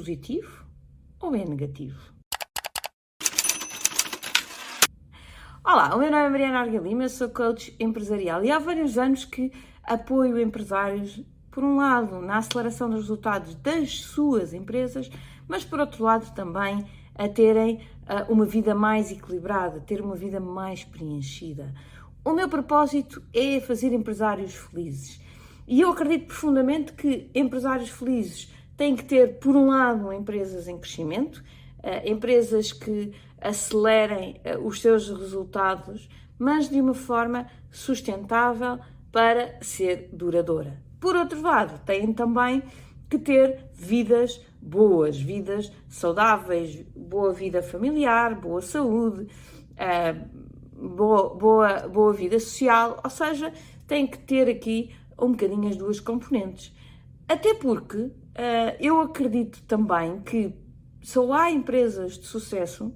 positivo ou é negativo? Olá, o meu nome é Mariana Argalima, sou coach empresarial e há vários anos que apoio empresários, por um lado, na aceleração dos resultados das suas empresas, mas por outro lado também a terem uh, uma vida mais equilibrada, ter uma vida mais preenchida. O meu propósito é fazer empresários felizes. E eu acredito profundamente que empresários felizes têm que ter, por um lado, empresas em crescimento, uh, empresas que acelerem uh, os seus resultados, mas de uma forma sustentável para ser duradoura. Por outro lado, têm também que ter vidas boas, vidas saudáveis, boa vida familiar, boa saúde, uh, boa, boa, boa vida social, ou seja, tem que ter aqui um bocadinho as duas componentes. Até porque eu acredito também que só há empresas de sucesso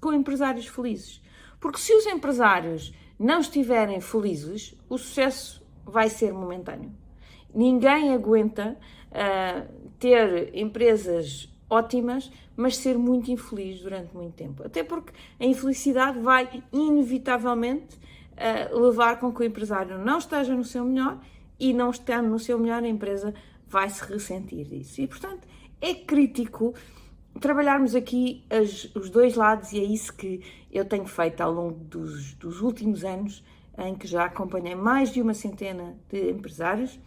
com empresários felizes. Porque se os empresários não estiverem felizes, o sucesso vai ser momentâneo. Ninguém aguenta uh, ter empresas ótimas, mas ser muito infeliz durante muito tempo. Até porque a infelicidade vai inevitavelmente uh, levar com que o empresário não esteja no seu melhor e não estando no seu melhor, a empresa vai se ressentir disso. E, portanto, é crítico trabalharmos aqui as, os dois lados e é isso que eu tenho feito ao longo dos, dos últimos anos, em que já acompanhei mais de uma centena de empresários.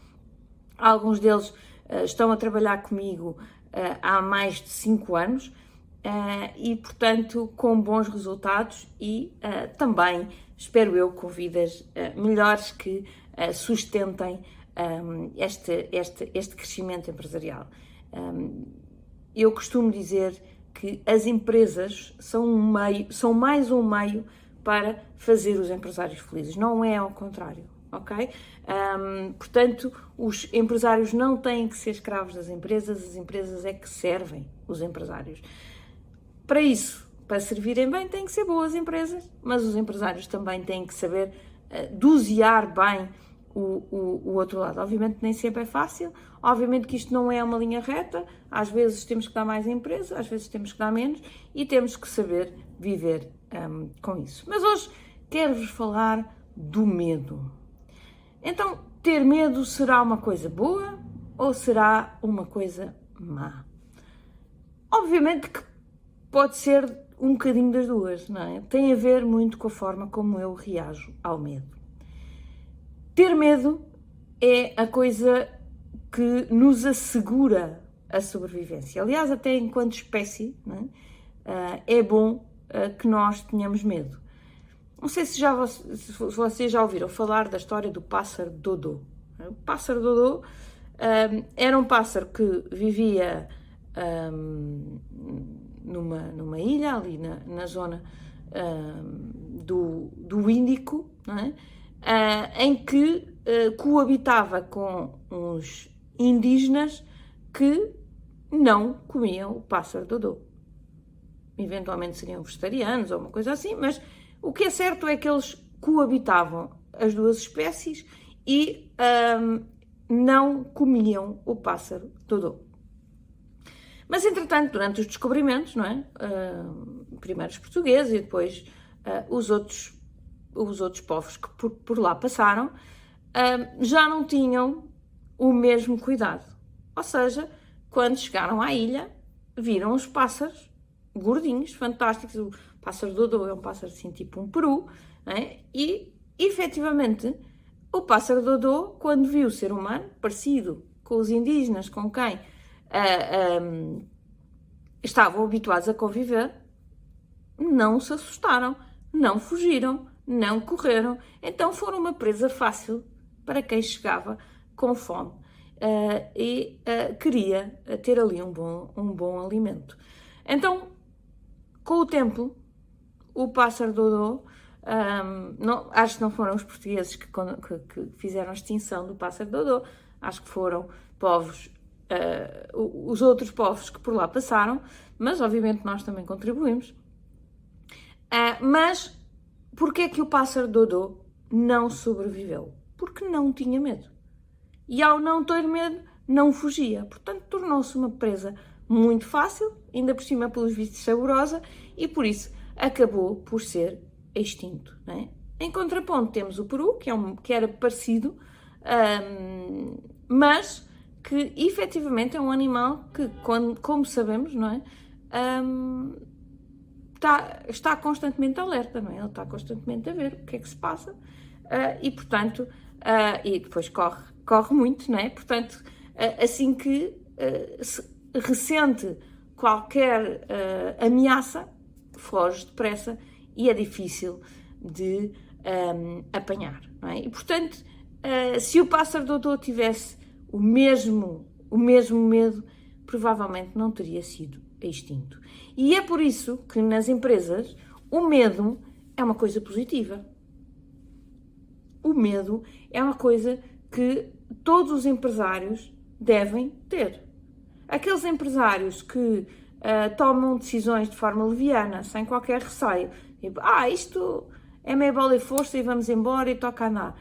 Alguns deles uh, estão a trabalhar comigo uh, há mais de cinco anos uh, e, portanto, com bons resultados e também, espero eu, com vidas melhores que sustentem um, este, este, este crescimento empresarial. Um, eu costumo dizer que as empresas são, um meio, são mais um meio para fazer os empresários felizes, não é ao contrário, ok? Um, portanto, os empresários não têm que ser escravos das empresas, as empresas é que servem os empresários. Para isso, para servirem bem, têm que ser boas empresas, mas os empresários também têm que saber uh, dosear bem o, o, o, outro lado. Obviamente nem sempre é fácil, obviamente que isto não é uma linha reta, às vezes temos que dar mais empresa, às vezes temos que dar menos e temos que saber viver um, com isso. Mas hoje quero-vos falar do medo. Então, ter medo será uma coisa boa ou será uma coisa má? Obviamente que pode ser um bocadinho das duas, não é? Tem a ver muito com a forma como eu reajo ao medo. Ter medo é a coisa que nos assegura a sobrevivência. Aliás, até enquanto espécie, é? é bom eh, que nós tenhamos medo. Não sei se, já, se vocês já ouviram falar da história do pássaro Dodô. O pássaro Dodô ehm, era um pássaro que vivia numa, numa ilha, ali na, na zona do, do Índico, é? Uh, em que uh, coabitava com uns indígenas que não comiam o pássaro dodô. Eventualmente seriam vegetarianos ou uma coisa assim, mas o que é certo é que eles coabitavam as duas espécies e um, não comiam o pássaro dodô. Mas, entretanto, durante os descobrimentos, não é? Uh, primeiro os portugueses e depois uh, os outros os outros povos que por, por lá passaram uh, já não tinham o mesmo cuidado. Ou seja, quando chegaram à ilha, viram os pássaros gordinhos, fantásticos. O pássaro Dodô é um pássaro assim tipo um peru, é? e efetivamente o pássaro Dodô, quando viu o ser humano, parecido com os indígenas com quem uh, ah, um, estavam habituados a conviver, não se assustaram, não fugiram, não correram, então foram uma presa fácil para quem chegava com fome uh, e uh, queria ter ali um bom, um bom alimento. Então, com o tempo, o pássaro Dodô, um, não, acho que não foram os portugueses que, que, que, fizeram a extinção do pássaro Dodô, acho que foram povos, uh, os outros povos que por lá passaram, mas obviamente nós também contribuímos. mas Porquê é que o pássaro Dodô não sobreviveu? Porque não tinha medo. E ao não ter medo, não fugia. Portanto, tornou-se uma presa muito fácil, ainda por cima pelos vistos saborosa, e por isso acabou por ser extinto. É? Em contraponto temos o peru, que, é um, que era parecido, um, mas que efetivamente é um animal que, como sabemos, não é? Um, está, está constantemente alerta, não é? Ele está constantemente a ver o que é que se passa uh, e, portanto, uh, e depois corre, corre muito, não é? Portanto, uh, assim que se ressente qualquer ameaça, foge depressa e é difícil de um, apanhar, não é? E, portanto, se o pássaro doutor tivesse o mesmo, o mesmo medo, provavelmente não teria sido extinto. E é por isso que nas empresas o medo é uma coisa positiva. O medo é uma coisa que todos os empresários devem ter. Aqueles empresários que uh, tomam decisões de forma leviana, sem qualquer receio, tipo, ah, isto é meia bola e força e vamos embora e toca andar,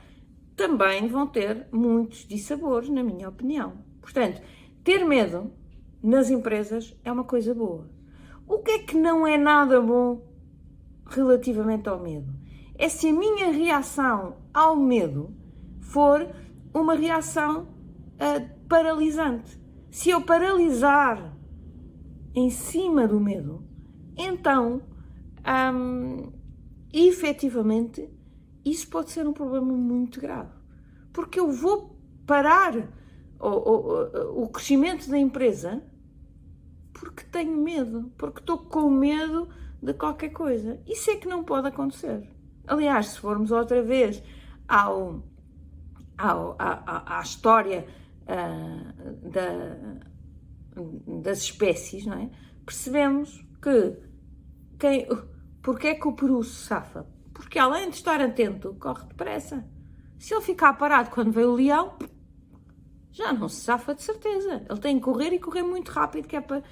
também vão ter muitos dissabores, na minha opinião. Portanto, ter medo nas empresas é uma coisa boa. O que é que não é nada bom relativamente ao medo? É se a minha reação ao medo for uma reação uh, paralisante. Se eu paralisar em cima do medo, então, um, efetivamente, isso pode ser um problema muito grave. Porque eu vou parar o, o, o crescimento da empresa porque tenho medo, porque estou com medo de qualquer coisa. Isso é que não pode acontecer. Aliás, se formos outra vez ao, ao à, à, história uh, da, das espécies, não é? percebemos que quem, porque é que o peru se safa? Porque além de estar atento, corre depressa. Se ele ficar parado quando vem o leão, já não se safa de certeza. Ele tem que correr e correr muito rápido, que é para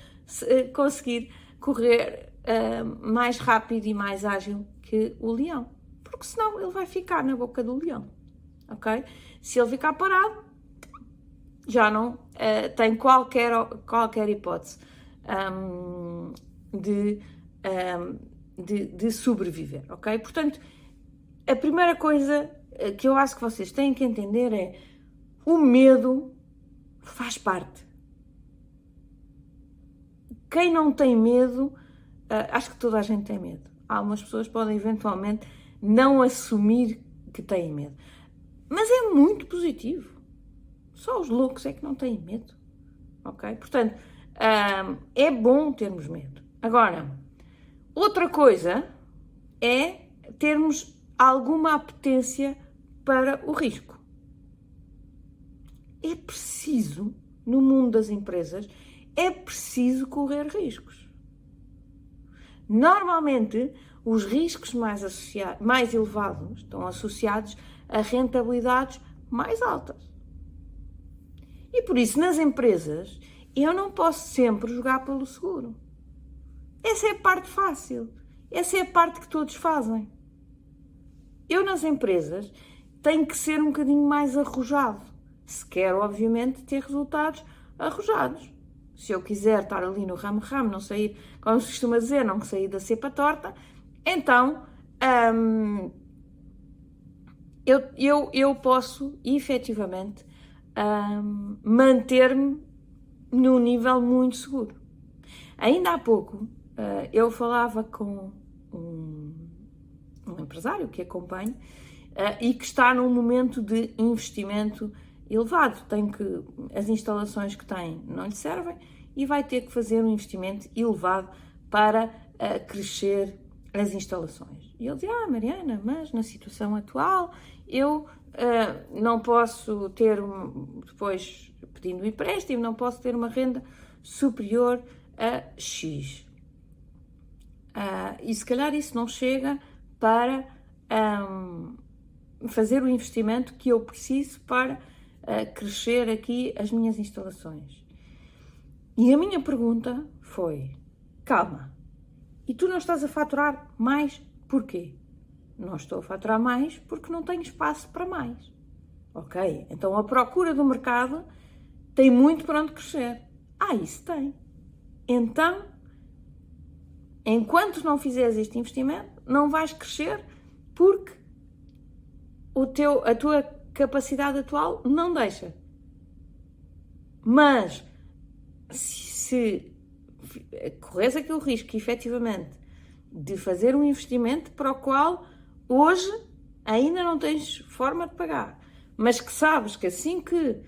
eh, conseguir correr uh, mais rápido e mais ágil que o leão. Porque senão ele vai ficar na boca do leão. Ok? Se ele ficar parado, já não uh, tem qualquer, qualquer hipótese um, de, um, de, de sobreviver. Ok? Portanto, a primeira coisa que eu acho que vocês têm que entender é o medo faz parte. Quem não tem medo, uh, acho que toda a gente tem medo. Algumas pessoas podem eventualmente não assumir que têm medo. Mas é muito positivo. Só os loucos é que não têm medo. Ok? Portanto, uh, é bom termos medo. Agora, outra coisa é termos alguma apetência para o risco é preciso, no mundo das empresas, é preciso correr riscos. Normalmente, os riscos mais, mais elevados estão associados a rentabilidades mais altas. E por isso, nas empresas, eu não posso sempre jogar pelo seguro. Essa é a parte fácil. Essa é a parte que todos fazem. Eu, nas empresas, tenho que ser um bocadinho mais arrojado se quer, obviamente, ter resultados arrojados. Se eu quiser estar ali no ramo-ramo, não sair, como se costuma dizer, não sair da cepa torta, então hum, eu, eu, eu posso efetivamente hum, manter-me num nível muito seguro. Ainda há pouco uh, eu falava com um, um empresário que acompanho uh, e que está num momento de investimento elevado. Tem que as instalações que tem não lhe servem e vai ter que fazer um investimento elevado para uh, crescer as instalações. E ele dizia: Ah, Mariana, mas na situação atual eu uh, não posso ter, um, depois pedindo empréstimo, não posso ter uma renda superior a X. Uh, e se calhar isso não chega para um, fazer o investimento que eu preciso para a crescer aqui as minhas instalações. E a minha pergunta foi: calma, e tu não estás a faturar mais porquê? Não estou a faturar mais porque não tenho espaço para mais. Ok, então a procura do mercado tem muito para onde crescer. Ah, isso tem. então, enquanto não fizeres este investimento, não vais crescer porque o teu, a tua capacidade atual não deixa. Mas se, corres aquele risco, efetivamente, de fazer um investimento para o qual hoje ainda não tens forma de pagar, mas que sabes que assim que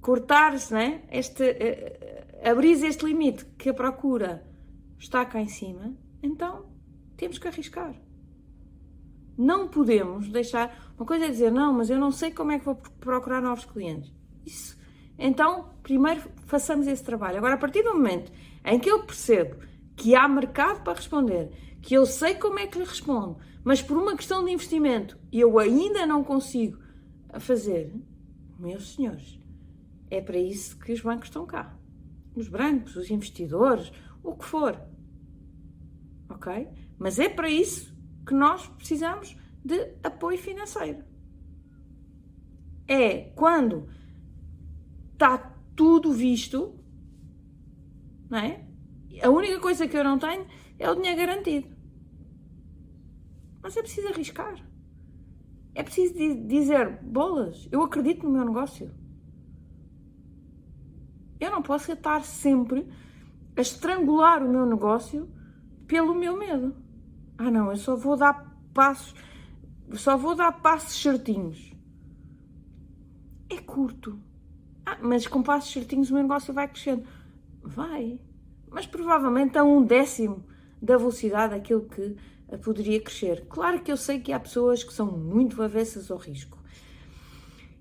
cortares, né, este, uh, abris este limite que a procura está cá em cima, então temos que arriscar. Não podemos deixar. Uma coisa é dizer, não, mas eu não sei como é que vou procurar novos clientes. Isso. Então, primeiro façamos esse trabalho. Agora, a partir do momento em que eu percebo que há mercado para responder, que eu sei como é que lhe respondo, mas por uma questão de investimento eu ainda não consigo fazer, meus senhores, é para isso que os bancos estão cá. Os bancos, os investidores, o que for. Ok? Mas é para isso que nós precisamos de apoio financeiro. É quando está tudo visto, não é? A única coisa que eu não tenho é o dinheiro garantido. Mas é preciso arriscar. É preciso dizer, bolas, eu acredito no meu negócio. Eu não posso estar sempre a estrangular o meu negócio pelo meu medo. Ah, não, eu só vou dar passos, só vou dar passos certinhos. É curto. Ah, mas com passos certinhos o meu negócio vai crescendo. Vai. Mas provavelmente a um décimo da velocidade daquilo que poderia crescer. Claro que eu sei que há pessoas que são muito avessas ao risco.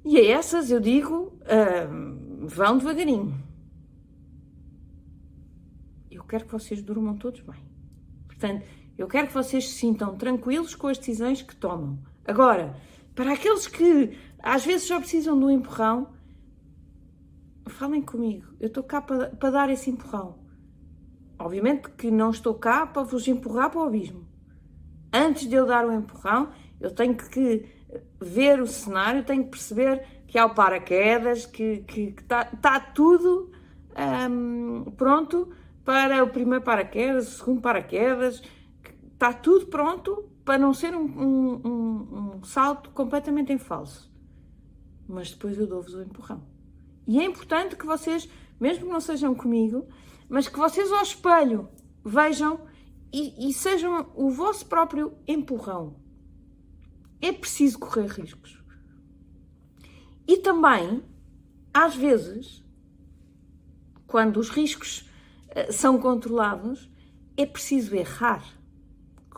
E a essas eu digo, uh, vão devagarinho quero que vocês durmam todos bem. Portanto, eu quero que vocês se sintam tranquilos com as decisões que tomam. Agora, para aqueles que às vezes só precisam de um empurrão, falem comigo. Eu estou cá para, para dar esse empurrão. Obviamente que não estou cá para vos empurrar para o abismo. Antes de eu dar o empurrão, eu tenho que ver o cenário, tenho que perceber que há o paraquedas, que está tá tudo hum, pronto para o primeiro paraquedas, o segundo paraquedas, está tudo pronto para não ser um, um, um, um salto completamente em falso. Mas depois eu dou-vos o empurrão. E é importante que vocês, mesmo que não sejam comigo, mas que vocês ao espelho vejam e, e sejam o vosso próprio empurrão. É preciso correr riscos. E também, às vezes, quando os riscos eh, são controlados, é preciso errar.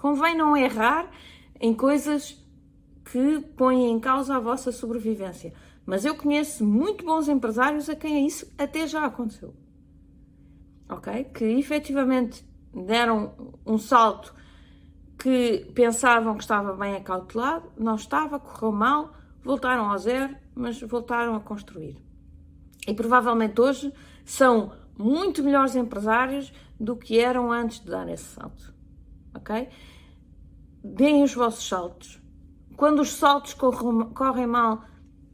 Convém não errar em coisas que põem em causa a vossa sobrevivência. Mas eu conheço muito bons empresários a quem isso até já aconteceu. Ok? Que efetivamente deram um salto que pensavam que estava bem acautelado, não estava, correu mal, voltaram ao zero, mas voltaram a construir. E provavelmente hoje são muito melhores empresários do que eram antes de dar esse salto. Ok? Deem os vossos saltos. Quando os saltos correm, mal,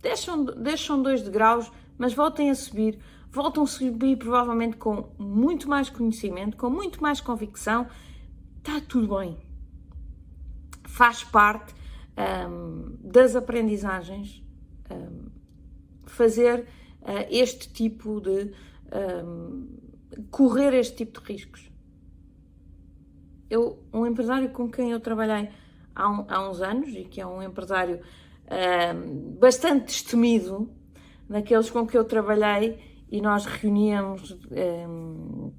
deixam, deixam dois degraus, mas voltem a subir. Voltam a subir provavelmente com muito mais conhecimento, com muito mais convicção. Está tudo bem. Faz parte um, das aprendizagens um, fazer uh, este tipo de um, correr este tipo de riscos. Eu, um empresário com quem eu trabalhei há, um, há uns anos e que é um empresário bastante destemido, daqueles com que eu trabalhei e nós reuníamos um,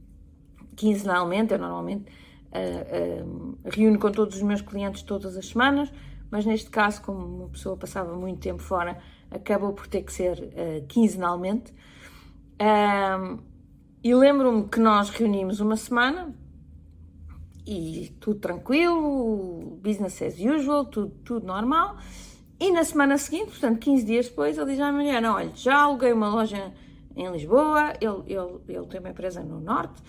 quinzenalmente, eu normalmente uh, reúno com todos os meus clientes todas as semanas, mas neste caso, como uma pessoa passava muito tempo fora, acabou por ter que ser uh, quinzenalmente. Um, e lembro-me que nós reunimos uma semana e tudo tranquilo, business as usual, tudo, tudo normal. E na semana seguinte, portanto 15 dias depois, ele diz à mulher: Olha, já aluguei uma loja em Lisboa, ele, ele, ele tem uma empresa no Norte,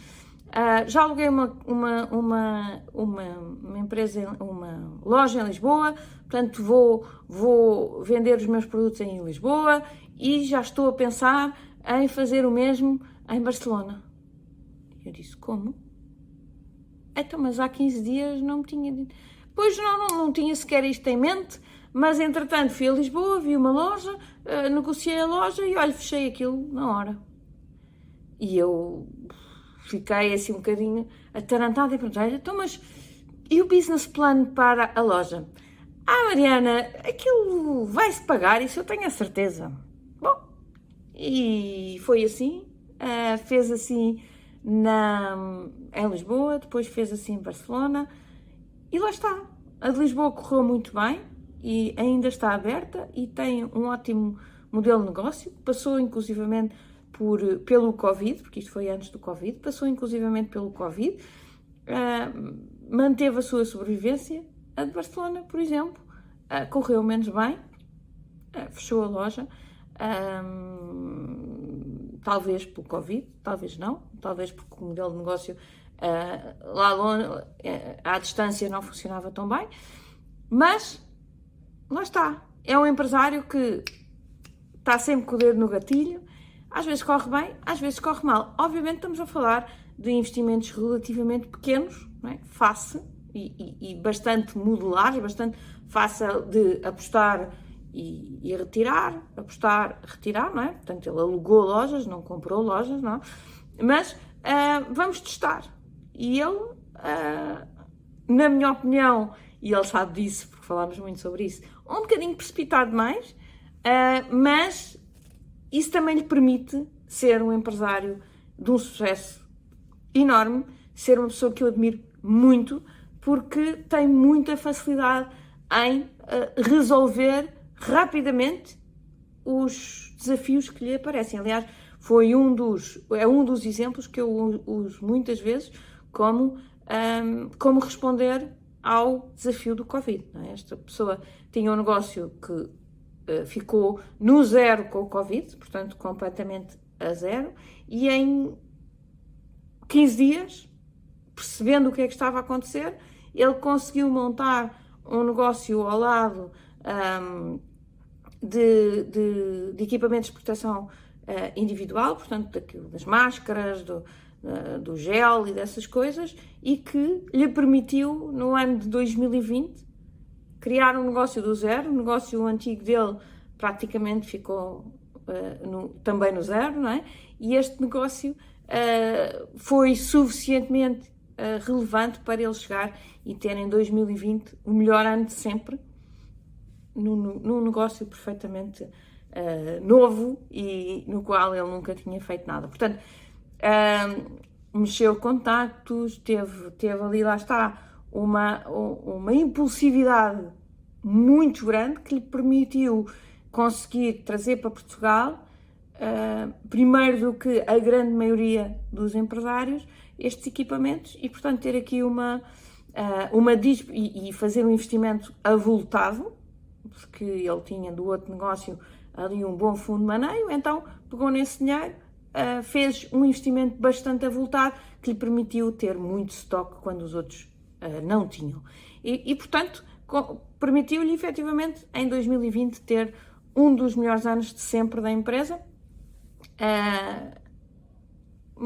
uh, já aluguei uma, uma, uma, uma, uma, empresa, uma loja em Lisboa, portanto vou, vou vender os meus produtos em Lisboa e já estou a pensar em fazer o mesmo em Barcelona. Eu disse: Como? Então, mas há 15 dias não me tinha dito. Pois não, não, não tinha sequer isto em mente, mas entretanto fui a Lisboa, vi uma loja, uh, negociei a loja e olha, fechei aquilo na hora. E eu fiquei assim um bocadinho atarantada e perguntei: então, mas e o business plan para a loja? Ah, Mariana, aquilo vai-se pagar, isso eu tenho a certeza. Bom, e foi assim, uh, fez assim na, em Lisboa, depois fez assim em Barcelona e lá está. A de Lisboa correu muito bem e ainda está aberta e tem um ótimo modelo de negócio, passou inclusivamente por, pelo Covid, porque isto foi antes do Covid, passou inclusivamente pelo Covid, uh, manteve a sua sobrevivência. A de Barcelona, por exemplo, uh, correu menos bem, uh, fechou a loja, talvez pelo Covid, talvez não, talvez porque o modelo de negócio lá longe, à distância não funcionava tão bem, mas lá está. É um empresário que está sempre com o dedo no gatilho, às vezes corre bem, às vezes corre mal. Obviamente estamos a falar de investimentos relativamente pequenos, é? face e, e, e, bastante modulares, bastante fácil de apostar e, e, retirar, apostar, retirar, não é? Portanto, ele alugou lojas, não comprou lojas, não é? Mas uh, vamos testar. E ele, uh, na minha opinião, e ele sabe disso, porque falámos muito sobre isso, um bocadinho precipitado mais, uh, mas isso também lhe permite ser um empresário de um sucesso enorme, ser uma pessoa que eu admiro muito, porque tem muita facilidade em uh, resolver rapidamente os desafios que lhe aparecem. Aliás, foi um dos, é um dos exemplos que eu uso muitas vezes como, um, como responder ao desafio do Covid. É? Esta pessoa tinha um negócio que eh, ficou no zero com o Covid, portanto, completamente a zero, e em 15 dias, percebendo o que é que estava a acontecer, ele conseguiu montar um negócio ao lado um, de, de, de, equipamentos de proteção uh, individual, portanto, daquilo, das máscaras, do, uh, do gel e dessas coisas, e que lhe permitiu, no ano de 2020, criar um negócio do zero, o negócio antigo dele praticamente ficou uh, no, também no zero, não é? E este negócio foi suficientemente relevante para ele chegar e ter em 2020 o melhor ano de sempre, num, negócio perfeitamente novo e no qual ele nunca tinha feito nada. Portanto, mexeu contactos, teve, teve ali, lá está, uma, uma impulsividade muito grande que lhe permitiu conseguir trazer para Portugal, uh, primeiro do que a grande maioria dos empresários, estes equipamentos e, portanto, ter aqui uma, uh, uma e, e fazer um investimento avultado, porque ele tinha do outro negócio ali um bom fundo de maneio, então pegou nesse dinheiro, uh, fez um investimento bastante avultado que lhe permitiu ter muito estoque quando os outros uh, não tinham. E, e portanto, permitiu-lhe efetivamente em 2020 ter um dos melhores anos de sempre da empresa, uh,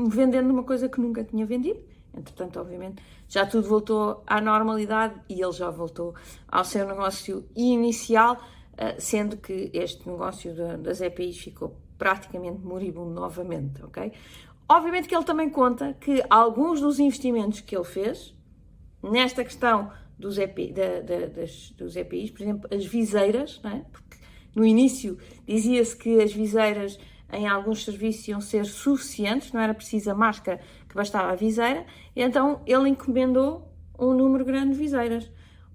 vendendo uma coisa que nunca tinha vendido. Entretanto, obviamente, já tudo voltou à normalidade e ele já voltou ao seu negócio inicial, uh, sendo que este negócio das EPIs ficou praticamente moribundo novamente, ok? Obviamente que ele também conta que alguns dos investimentos que ele fez nesta questão dos, EP, da, da, das, dos EPIs, por exemplo, as viseiras, é? porque no início dizia-se que as viseiras em alguns serviços iam ser suficientes, não era preciso a máscara, que bastava a viseira, e então ele encomendou um número grande de viseiras.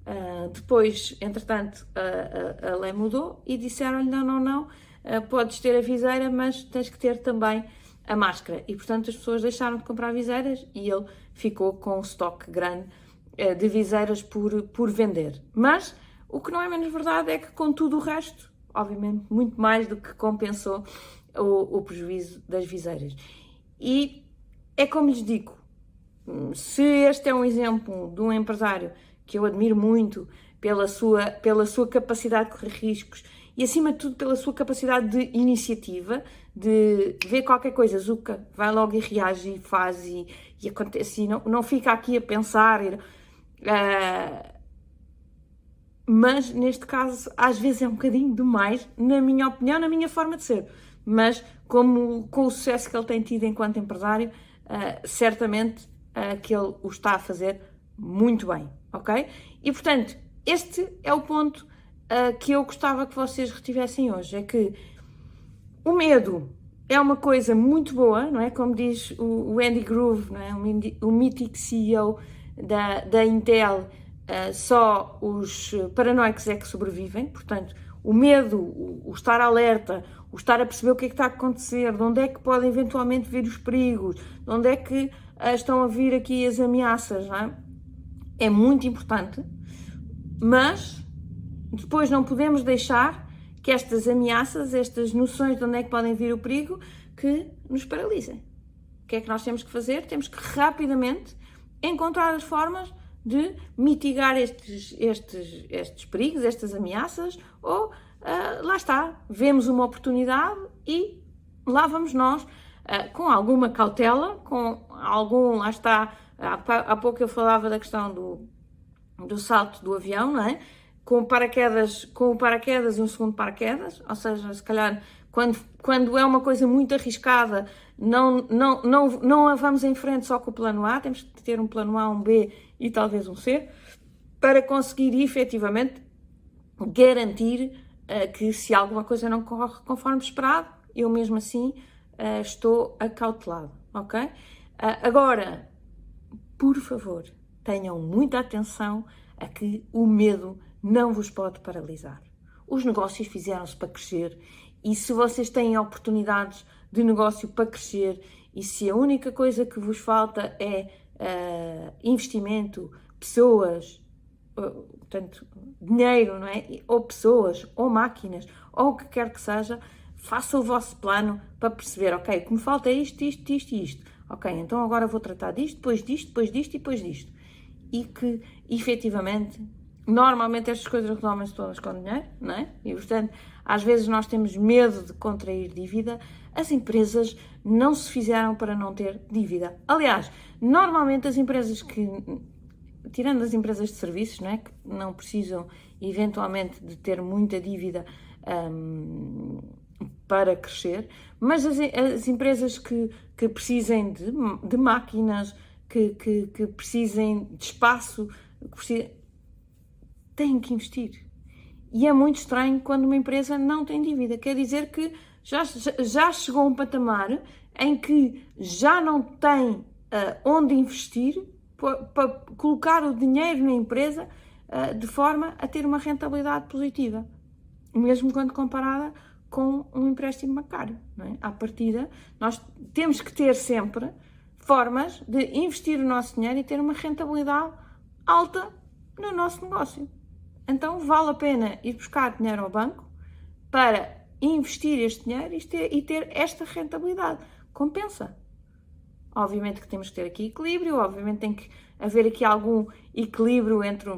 Uh, depois, entretanto, a, a, a, lei mudou e disseram-lhe: não, não, não, uh, podes ter a viseira, mas tens que ter também a máscara. E portanto, as pessoas deixaram de comprar viseiras e ele ficou com um estoque grande uh, de viseiras por, por vender. Mas o que não é menos verdade é que, com tudo o resto, obviamente, muito mais do que compensou o, o prejuízo das viseiras. E é como lhes digo, se este é um exemplo de um empresário que eu admiro muito pela sua, pela sua capacidade de correr riscos e, acima de tudo, pela sua capacidade de iniciativa, de ver qualquer coisa, Zuka, vai logo e reage e faz e, e acontece, e não, não fica aqui a pensar. Uh, mas neste caso, às vezes é um bocadinho demais, na minha opinião, na minha forma de ser. Mas, como com o sucesso que ele tem tido enquanto empresário, uh, certamente uh, que ele o está a fazer muito bem, ok? E portanto, este é o ponto uh, que eu gostava que vocês retivessem hoje: é que o medo é uma coisa muito boa, não é? Como diz o, Andy Groove, não é? o, mítico CEO da, da Intel, só os paranoicos é que sobrevivem, portanto, o medo, o, estar alerta, o estar a perceber o que é que está a acontecer, de onde é que podem eventualmente vir os perigos, de onde é que uh, estão a vir aqui as ameaças, não é? É muito importante, mas depois não podemos deixar que estas ameaças, estas noções de onde é que podem vir o perigo, que nos paralisem. O que é que nós temos que fazer? Temos que rapidamente encontrar as formas de mitigar estes, estes, estes perigos, estas ameaças, ou uh, lá está, vemos uma oportunidade e lá vamos nós, uh, com alguma cautela, com algum, lá está, há, há pouco eu falava da questão do, do salto do avião, não é? Com paraquedas, com paraquedas e um segundo paraquedas, ou seja, se calhar quando, quando é uma coisa muito arriscada, não, não, não, não vamos em frente só com o plano A, temos que ter um plano A, um B e talvez um C, para conseguir efetivamente garantir uh, que se alguma coisa não corre conforme esperado, eu mesmo assim uh, estou acautelado, ok? Uh, agora, por favor, tenham muita atenção a que o medo não vos pode paralisar. Os negócios fizeram-se para crescer e se vocês têm oportunidades de negócio para crescer e se a única coisa que vos falta é uh, investimento, pessoas, uh, portanto, dinheiro, não é? Ou pessoas, ou máquinas, ou o que quer que seja, faça o vosso plano para perceber, ok, o que me falta é isto, isto, isto e isto. Ok, então agora vou tratar disto, depois disto, depois disto e depois disto e que efetivamente normalmente estas coisas resolvem-se todas com dinheiro, não é? E portanto, às vezes nós temos medo de contrair dívida, as empresas não se fizeram para não ter dívida. Aliás, normalmente as empresas que, tirando as empresas de serviços, não é? Que não precisam eventualmente de ter muita dívida um, para crescer, mas as, as empresas que, que precisem de, de máquinas, que, que, que precisem de espaço, que precisem, têm que investir. E é muito estranho quando uma empresa não tem dívida. Quer dizer que já, já chegou a um patamar em que já não tem uh, onde investir para colocar o dinheiro na empresa uh, de forma a ter uma rentabilidade positiva, mesmo quando comparada com um empréstimo bancário. Não é? À partida, nós temos que ter sempre formas de investir o nosso dinheiro e ter uma rentabilidade alta no nosso negócio. Então vale a pena ir buscar dinheiro ao banco para investir este dinheiro e ter, esta rentabilidade. Compensa. Obviamente que temos que ter aqui equilíbrio, obviamente tem que haver aqui algum equilíbrio entre,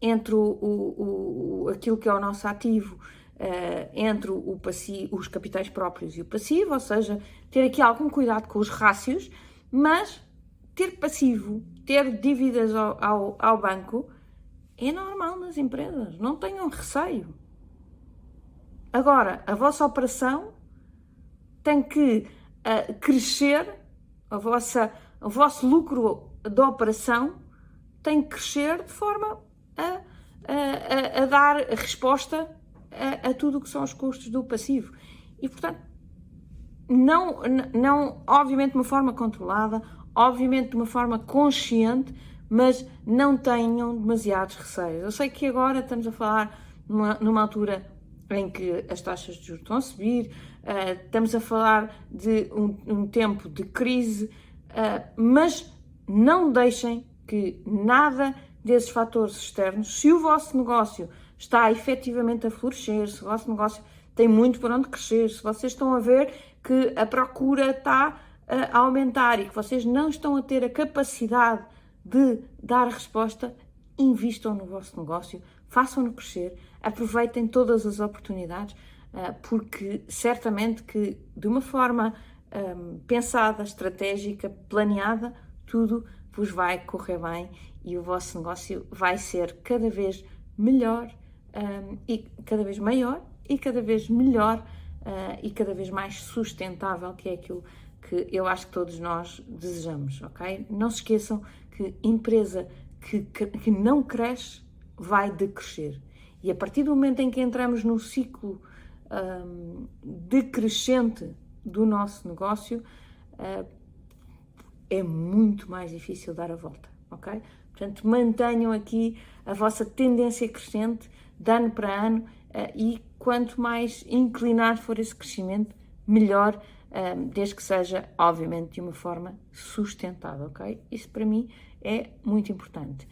entre o, o, o aquilo que é o nosso ativo, uh, entre o passivo, os capitais próprios e o passivo, ou seja, ter aqui algum cuidado com os rácios, mas ter passivo, ter dívidas ao, ao, ao banco, é normal nas empresas. Não tenham receio. Agora, a vossa operação tem que uh, crescer, a vossa, o vosso lucro da operação tem que crescer de forma a, a, a, a dar resposta a, a tudo o que são os custos do passivo. E, portanto, não, não, obviamente de uma forma controlada, obviamente de uma forma consciente, mas não tenham demasiados receios. Eu sei que agora estamos a falar numa, numa altura em que as taxas de juros estão a subir, uh, estamos a falar de um, um tempo de crise, uh, mas não deixem que nada desses fatores externos, se o vosso negócio está efetivamente a florescer, se o vosso negócio tem muito para onde crescer, se vocês estão a ver que a procura está a aumentar e que vocês não estão a ter a capacidade de dar resposta, invistam no vosso negócio, façam-no crescer, aproveitem todas as oportunidades. uh, porque certamente que de uma forma um, pensada, estratégica, planeada, tudo vos vai correr bem e o vosso negócio vai ser cada vez melhor um, e cada vez maior e cada vez melhor uh, e cada vez mais sustentável, que é aquilo que eu acho que todos nós desejamos, ok? Não se esqueçam que empresa que, que não cresce vai decrescer. E a partir do momento em que entramos no ciclo um, decrescente do nosso negócio, uh, é muito mais difícil dar a volta, ok? Portanto, mantenham aqui a vossa tendência crescente de ano para ano uh, e quanto mais inclinado for esse crescimento, melhor, uh, desde que seja, obviamente, de uma forma sustentável, ok? Isso para mim é muito importante.